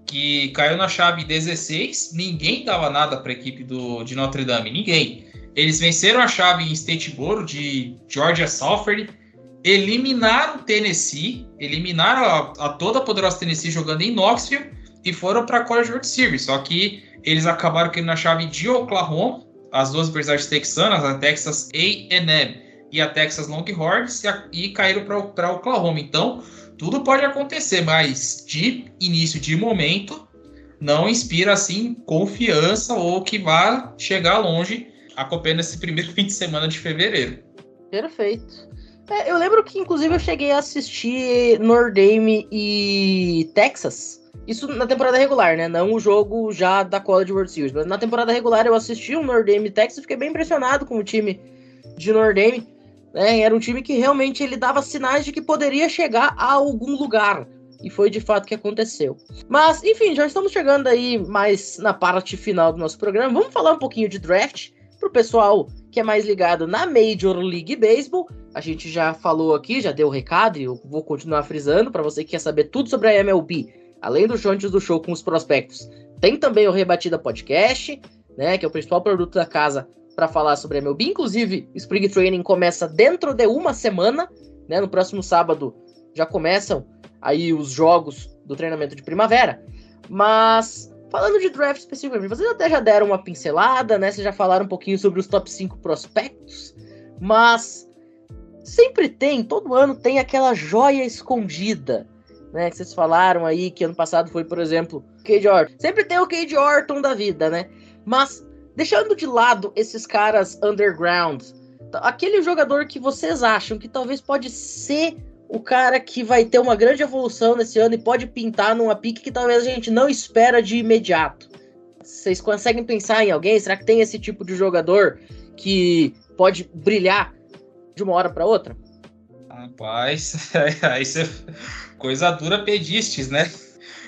que caiu na chave 16, ninguém dava nada para a equipe do, de Notre Dame, ninguém. Eles venceram a chave em Statesboro de Georgia Southern, eliminaram Tennessee, eliminaram a, a, toda a poderosa Tennessee jogando em Knoxville e foram para a College World Series. Só que eles acabaram caindo na chave de Oklahoma, as duas universidades texanas, a Texas A&M e a Texas Longhorns, e, e caíram para Oklahoma. Então, tudo pode acontecer, mas de início de momento não inspira assim confiança ou que vá chegar longe acompanhando esse primeiro *laughs* fim de semana de fevereiro. Perfeito. É, eu lembro que inclusive eu cheguei a assistir Nordame e Texas. Isso na temporada regular, né? Não o jogo já da College World Series. Mas na temporada regular eu assisti um Nordame e Texas e fiquei bem impressionado com o time de Nordame. Né? Era um time que realmente ele dava sinais de que poderia chegar a algum lugar. E foi de fato que aconteceu. Mas, enfim, já estamos chegando aí mais na parte final do nosso programa. Vamos falar um pouquinho de draft para o pessoal que é mais ligado na Major League Baseball. A gente já falou aqui, já deu o recado e eu vou continuar frisando para você que quer saber tudo sobre a MLB, além dos antes do show com os prospectos. Tem também o Rebatida Podcast, né, que é o principal produto da casa para falar sobre a MLB. Inclusive, Spring Training começa dentro de uma semana, né? No próximo sábado já começam aí os jogos do treinamento de primavera. Mas falando de draft especificamente, vocês até já deram uma pincelada, né? Vocês já falaram um pouquinho sobre os top 5 prospectos, mas sempre tem, todo ano tem aquela joia escondida, né? Que vocês falaram aí que ano passado foi, por exemplo, Cade Orton. Sempre tem o Cade Orton da vida, né? Mas Deixando de lado esses caras underground, aquele jogador que vocês acham que talvez pode ser o cara que vai ter uma grande evolução nesse ano e pode pintar numa pique que talvez a gente não espera de imediato. Vocês conseguem pensar em alguém? Será que tem esse tipo de jogador que pode brilhar de uma hora para outra? Rapaz, *laughs* aí você coisa dura pedistes, né?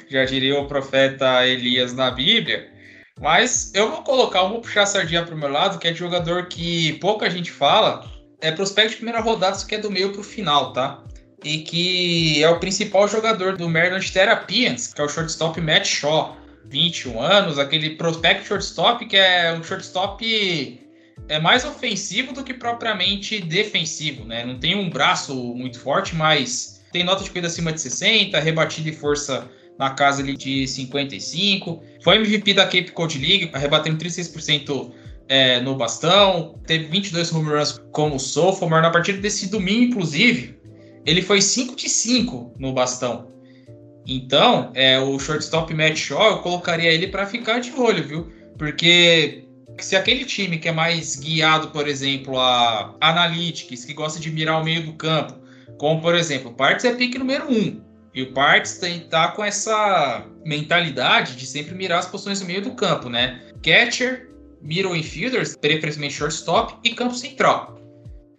Já diria o profeta Elias na Bíblia. Mas eu vou colocar, eu vou puxar a sardinha pro meu lado, que é de jogador que pouca gente fala. É prospecto de primeira rodada, que é do meio pro final, tá? E que é o principal jogador do Maryland Therapians, que é o shortstop Matt Shaw. 21 anos, aquele prospect shortstop que é um shortstop é mais ofensivo do que propriamente defensivo, né? Não tem um braço muito forte, mas tem nota de corrida acima de 60, rebatida e força na casa ali de 55. Foi MVP da Cape Cod League, arrebatendo 36% é, no bastão. Teve 22 home runs como sophomore. Na partida desse domingo, inclusive, ele foi 5 de 5 no bastão. Então, é, o shortstop Matt Shaw, eu colocaria ele para ficar de olho, viu? Porque se aquele time que é mais guiado, por exemplo, a analytics, que gosta de mirar o meio do campo, como por exemplo, Parts é pique número 1, E o Parks tem, tá com essa mentalidade de sempre mirar as posições no meio do campo, né? Catcher, middle infielders, preferencialmente shortstop e campo central.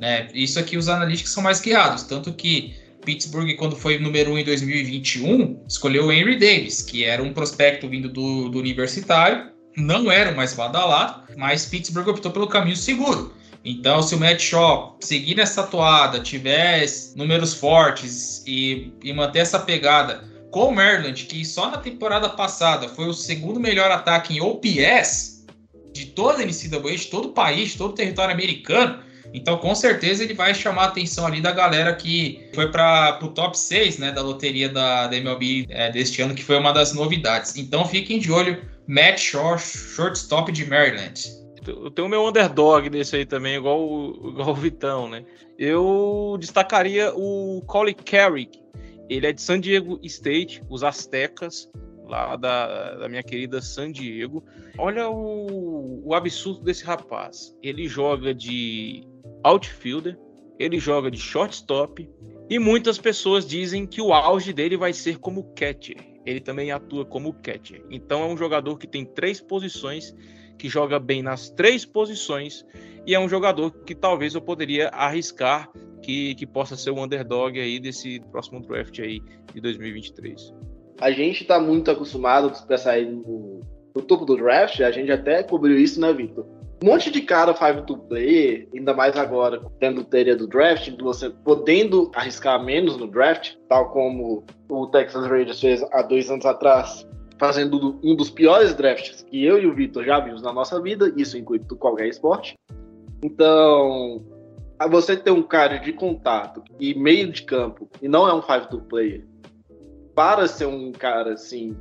Né? Isso aqui os analíticos são mais guiados, tanto que Pittsburgh, quando foi número 1 um em 2021, escolheu o Henry Davis, que era um prospecto vindo do, do universitário, não era o mais badalado, mas Pittsburgh optou pelo caminho seguro. Então, se o Matt Shaw seguir nessa toada, tiver números fortes e, e manter essa pegada com o Maryland, que só na temporada passada foi o segundo melhor ataque em OPS de toda a NCAA, de todo o país, de todo o território americano, então, com certeza, ele vai chamar a atenção ali da galera que foi para o top 6 né, da loteria da, da MLB é, deste ano, que foi uma das novidades. Então, fiquem de olho, Matt Shaw, shortstop de Maryland. Eu tenho o meu underdog desse aí também, igual o, igual o Vitão, né? Eu destacaria o Colin Carrick. Ele é de San Diego State, os Aztecas, lá da, da minha querida San Diego. Olha o, o absurdo desse rapaz. Ele joga de outfielder, ele joga de shortstop e muitas pessoas dizem que o auge dele vai ser como catcher. Ele também atua como catcher. Então é um jogador que tem três posições, que joga bem nas três posições e é um jogador que talvez eu poderia arriscar que, que possa ser o underdog aí desse próximo draft aí de 2023. A gente está muito acostumado para sair no, topo do draft, a gente até cobriu isso, né, Victor? um monte de cara 5 player, ainda mais agora, tendo teoria do draft, você podendo arriscar menos no draft, tal como o Texas Rangers fez há dois anos atrás, fazendo um dos piores drafts que eu e o Vitor já vimos na nossa vida, isso inclui qualquer esporte. Então, você ter um cara de contato e meio de campo, e não é um 5 player, para ser um cara assim,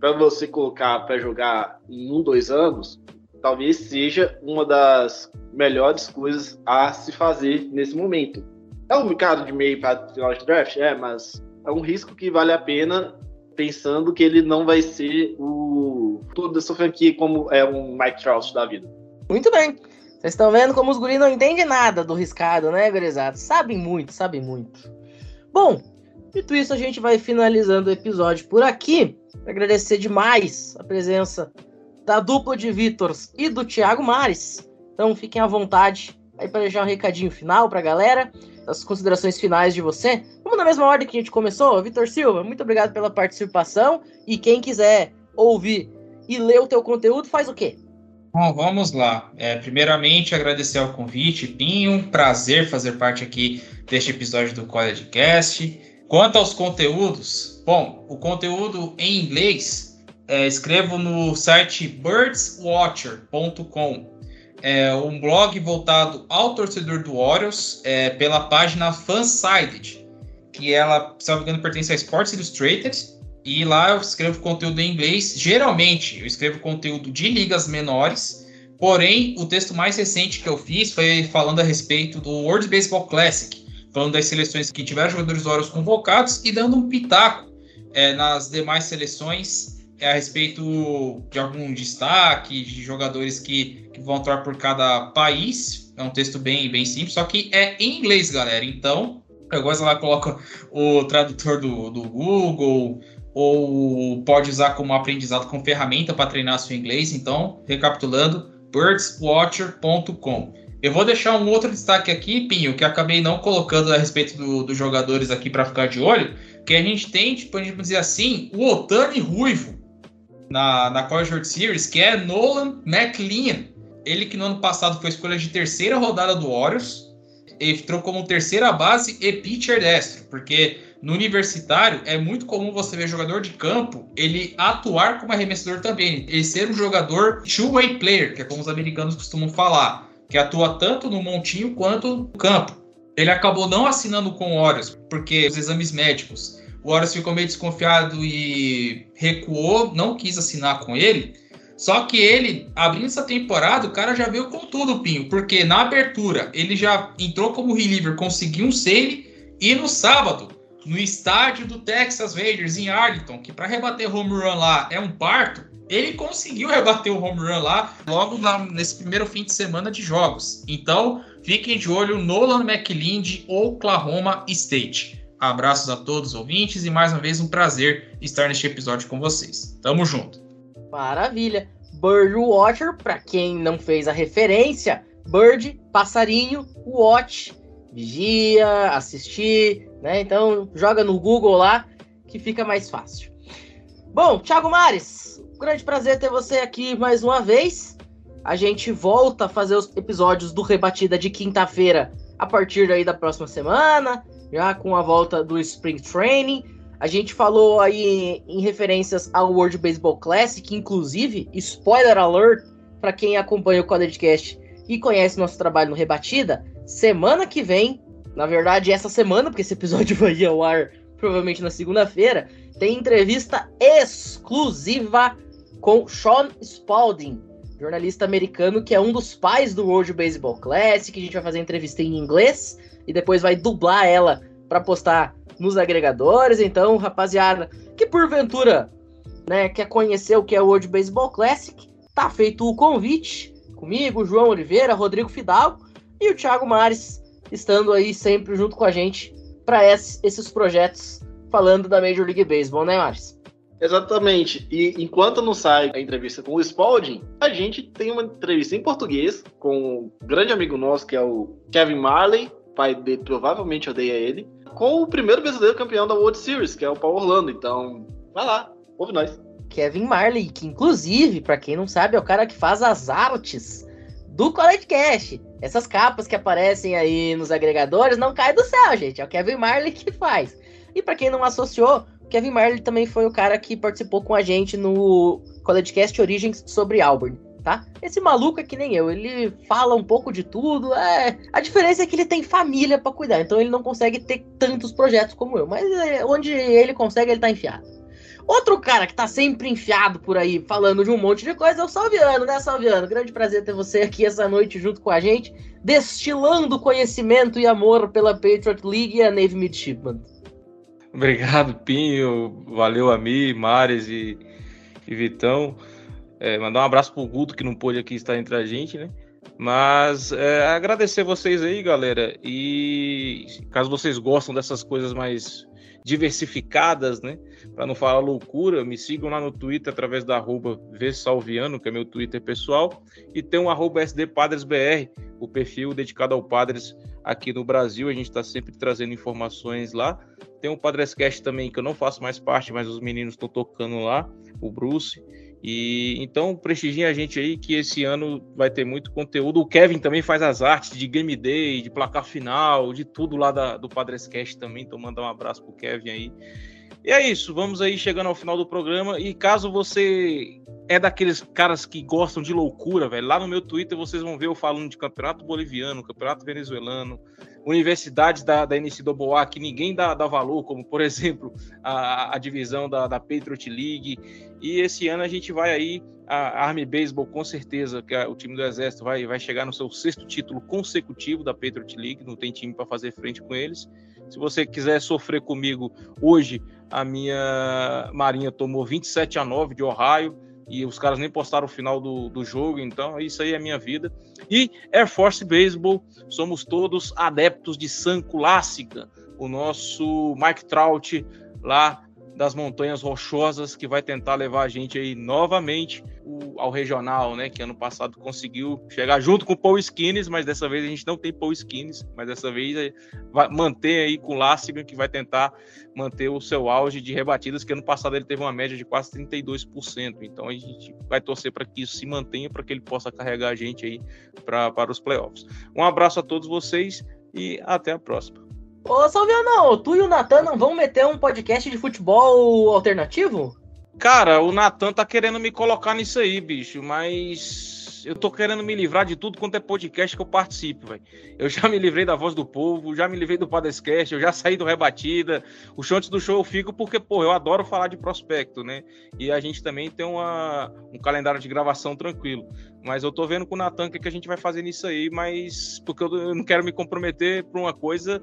para você colocar para jogar em um, dois anos, talvez seja uma das melhores coisas a se fazer nesse momento. É um cara de meio para final de draft? É, mas é um risco que vale a pena pensando que ele não vai ser o tudo dessa franquia como é um Mike Trout da vida. Muito bem. Vocês estão vendo como os guris não entendem nada do riscado, né, gurizada? Sabem muito, sabem muito. Bom, dito isso, a gente vai finalizando o episódio por aqui. Agradecer demais a presença da dupla de Vitors e do Thiago Mares. Então fiquem à vontade aí para deixar um recadinho final para a galera, as considerações finais de você. Vamos na mesma ordem que a gente começou. Vitor Silva, muito obrigado pela participação. E quem quiser ouvir e ler o teu conteúdo, faz o quê? Bom, vamos lá. É, primeiramente, agradecer ao convite, Pinho. Prazer fazer parte aqui deste episódio do College Cast. Quanto aos conteúdos, bom, o conteúdo em inglês é, escrevo no site birdswatcher.com, é um blog voltado ao torcedor do Orioles é, pela página Fansided, que ela, se não me engano, pertence a Sports Illustrated. E lá eu escrevo conteúdo em inglês. Geralmente eu escrevo conteúdo de ligas menores. Porém, o texto mais recente que eu fiz foi falando a respeito do World Baseball Classic, falando das seleções que tiveram jogadores do Orioles convocados e dando um pitaco é, nas demais seleções a respeito de algum destaque, de jogadores que, que vão atuar por cada país. É um texto bem, bem simples, só que é em inglês, galera. Então, eu gosto lá, coloca o tradutor do, do Google, ou pode usar como aprendizado, como ferramenta para treinar seu inglês. Então, recapitulando, birdswatcher.com. Eu vou deixar um outro destaque aqui, Pinho, que acabei não colocando a respeito do, dos jogadores aqui para ficar de olho, que a gente tem, tipo, a gente dizer assim, o Otani Ruivo na, na College World Series, que é Nolan McLean. Ele que no ano passado foi escolha de terceira rodada do Orioles, entrou como terceira base e pitcher destro, porque no universitário é muito comum você ver jogador de campo ele atuar como arremessador também, ele ser um jogador two-way player, que é como os americanos costumam falar, que atua tanto no montinho quanto no campo. Ele acabou não assinando com o Orioles, porque os exames médicos o Horus ficou meio desconfiado e recuou, não quis assinar com ele. Só que ele, abrindo essa temporada, o cara já veio com tudo, Pinho, porque na abertura ele já entrou como reliever, conseguiu um save, e no sábado, no estádio do Texas Rangers em Arlington, que para rebater home run lá é um parto, ele conseguiu rebater o home run lá logo lá nesse primeiro fim de semana de jogos. Então, fiquem de olho Nolan McLean de Oklahoma State. Abraços a todos os ouvintes e mais uma vez um prazer estar neste episódio com vocês. Tamo junto. Maravilha. Birdwatcher, para quem não fez a referência, Bird, passarinho, watch, vigia, assistir, né? Então joga no Google lá que fica mais fácil. Bom, Thiago Mares, grande prazer ter você aqui mais uma vez. A gente volta a fazer os episódios do Rebatida de quinta-feira a partir aí da próxima semana, já com a volta do Spring Training. A gente falou aí em referências ao World Baseball Classic, inclusive, spoiler alert para quem acompanha o Cast e conhece nosso trabalho no Rebatida, semana que vem, na verdade essa semana, porque esse episódio *laughs* vai ao ar provavelmente na segunda-feira, tem entrevista exclusiva com Sean Spalding, jornalista americano que é um dos pais do World Baseball Classic. A gente vai fazer entrevista em inglês e depois vai dublar ela para postar nos agregadores. Então, rapaziada, que porventura né, quer conhecer o que é o World Baseball Classic, tá feito o convite comigo, João Oliveira, Rodrigo Fidalgo e o Thiago Mares, estando aí sempre junto com a gente para esses projetos falando da Major League Baseball, né, Mares? Exatamente. E enquanto não sai a entrevista com o Spalding, a gente tem uma entrevista em português com um grande amigo nosso, que é o Kevin Marley, pai dele provavelmente odeia ele, com o primeiro brasileiro campeão da World Series, que é o Paul Orlando. Então, vai lá, ouve nós. Kevin Marley, que inclusive, para quem não sabe, é o cara que faz as artes do College Cash. Essas capas que aparecem aí nos agregadores não caem do céu, gente. É o Kevin Marley que faz. E para quem não associou, Kevin Marley também foi o cara que participou com a gente no College Cast Origins sobre Auburn tá? Esse maluco é que nem eu, ele fala um pouco de tudo, é... A diferença é que ele tem família para cuidar, então ele não consegue ter tantos projetos como eu, mas é, onde ele consegue, ele tá enfiado. Outro cara que tá sempre enfiado por aí, falando de um monte de coisa, é o Salviano, né, Salviano? Grande prazer ter você aqui essa noite junto com a gente, destilando conhecimento e amor pela Patriot League e a Navy Midshipman. Obrigado, Pinho. Valeu a mim, Mares e, e Vitão. É, mandar um abraço pro Guto, que não pôde aqui estar entre a gente, né? Mas é, agradecer vocês aí, galera. E caso vocês gostam dessas coisas mais diversificadas, né? Para não falar loucura, me sigam lá no Twitter através da arroba Vsalviano, que é meu Twitter pessoal, e tem um arroba SDPadresBR, o perfil dedicado ao Padres aqui no Brasil. A gente está sempre trazendo informações lá. Tem um Padrescast também, que eu não faço mais parte, mas os meninos estão tocando lá, o Bruce. E então prestigiem a gente aí que esse ano vai ter muito conteúdo. O Kevin também faz as artes de game day, de placar final, de tudo lá da, do Padrescast também. Então mandar um abraço pro Kevin aí. E é isso, vamos aí chegando ao final do programa. E caso você é daqueles caras que gostam de loucura, velho, lá no meu Twitter vocês vão ver eu falando de campeonato boliviano, campeonato venezuelano, universidades da, da NCAA que ninguém dá, dá valor, como por exemplo a, a divisão da, da Patriot League. E esse ano a gente vai aí, a Army Baseball com certeza, que é o time do Exército vai, vai chegar no seu sexto título consecutivo da Patriot League, não tem time para fazer frente com eles. Se você quiser sofrer comigo, hoje a minha Marinha tomou 27 a 9 de Ohio e os caras nem postaram o final do, do jogo, então isso aí é minha vida. E Air Force Baseball, somos todos adeptos de San Clássica, o nosso Mike Trout lá das Montanhas Rochosas, que vai tentar levar a gente aí novamente ao regional, né? Que ano passado conseguiu chegar junto com o Paul Skines, mas dessa vez a gente não tem Paul Skines, mas dessa vez é, vai manter aí com o Lassigan, que vai tentar manter o seu auge de rebatidas, que ano passado ele teve uma média de quase 32%. Então a gente vai torcer para que isso se mantenha, para que ele possa carregar a gente aí pra, para os playoffs. Um abraço a todos vocês e até a próxima. Ô, Salviano, tu e o Natan não vão meter um podcast de futebol alternativo? Cara, o Natan tá querendo me colocar nisso aí, bicho, mas eu tô querendo me livrar de tudo quanto é podcast que eu participo, velho. Eu já me livrei da Voz do Povo, já me livrei do Podcast, eu já saí do Rebatida. O show antes do show eu fico porque, pô, eu adoro falar de prospecto, né? E a gente também tem uma, um calendário de gravação tranquilo. Mas eu tô vendo com o Natan que, que a gente vai fazer nisso aí, mas porque eu não quero me comprometer pra uma coisa,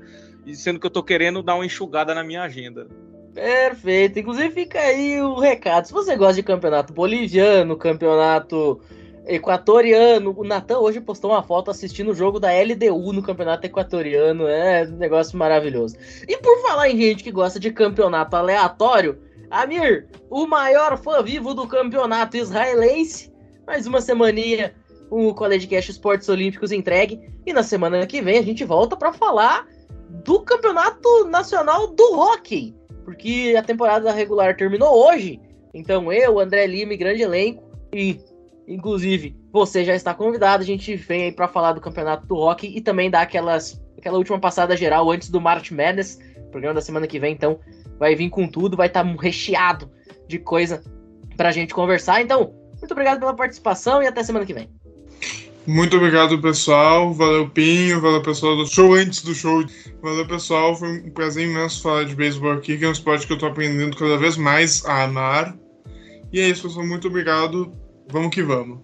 sendo que eu tô querendo dar uma enxugada na minha agenda. Perfeito. Inclusive fica aí o recado. Se você gosta de campeonato boliviano, campeonato Equatoriano. O Natan hoje postou uma foto assistindo o jogo da LDU no campeonato equatoriano. É um negócio maravilhoso. E por falar em gente que gosta de campeonato aleatório, Amir, o maior fã vivo do campeonato israelense, mais uma semaninha o College Cash Esportes Olímpicos entregue. E na semana que vem a gente volta para falar do Campeonato Nacional do Hockey, porque a temporada regular terminou hoje. Então eu, André Lima e grande elenco e inclusive você já está convidado, a gente vem aí para falar do Campeonato do Hockey e também dar aquelas aquela última passada geral antes do March Madness, programa da semana que vem, então vai vir com tudo, vai estar tá recheado de coisa para a gente conversar. Então, muito obrigado pela participação e até semana que vem. Muito obrigado, pessoal. Valeu, Pinho. Valeu, pessoal do show antes do show. Valeu, pessoal. Foi um prazer imenso falar de beisebol aqui, que é um esporte que eu tô aprendendo cada vez mais a amar. E é isso, pessoal. Muito obrigado. Vamos que vamos.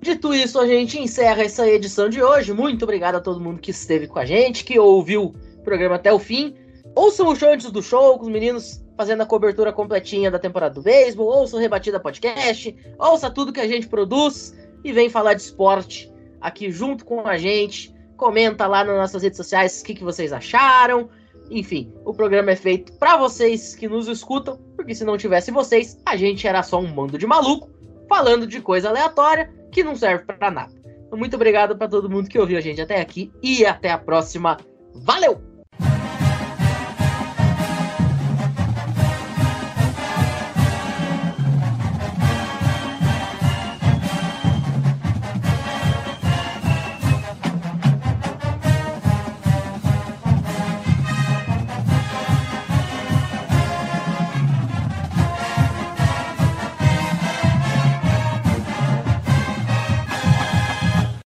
Dito isso, a gente encerra essa edição de hoje. Muito obrigado a todo mundo que esteve com a gente, que ouviu o programa até o fim. Ouçam o show antes do show, com os meninos fazendo a cobertura completinha da temporada do beisebol. Ouça o Rebatida Podcast. Ouça tudo que a gente produz e vem falar de esporte aqui junto com a gente. Comenta lá nas nossas redes sociais o que, que vocês acharam. Enfim, o programa é feito para vocês que nos escutam, porque se não tivesse vocês, a gente era só um bando de maluco falando de coisa aleatória que não serve para nada. Então, muito obrigado para todo mundo que ouviu a gente até aqui e até a próxima. Valeu!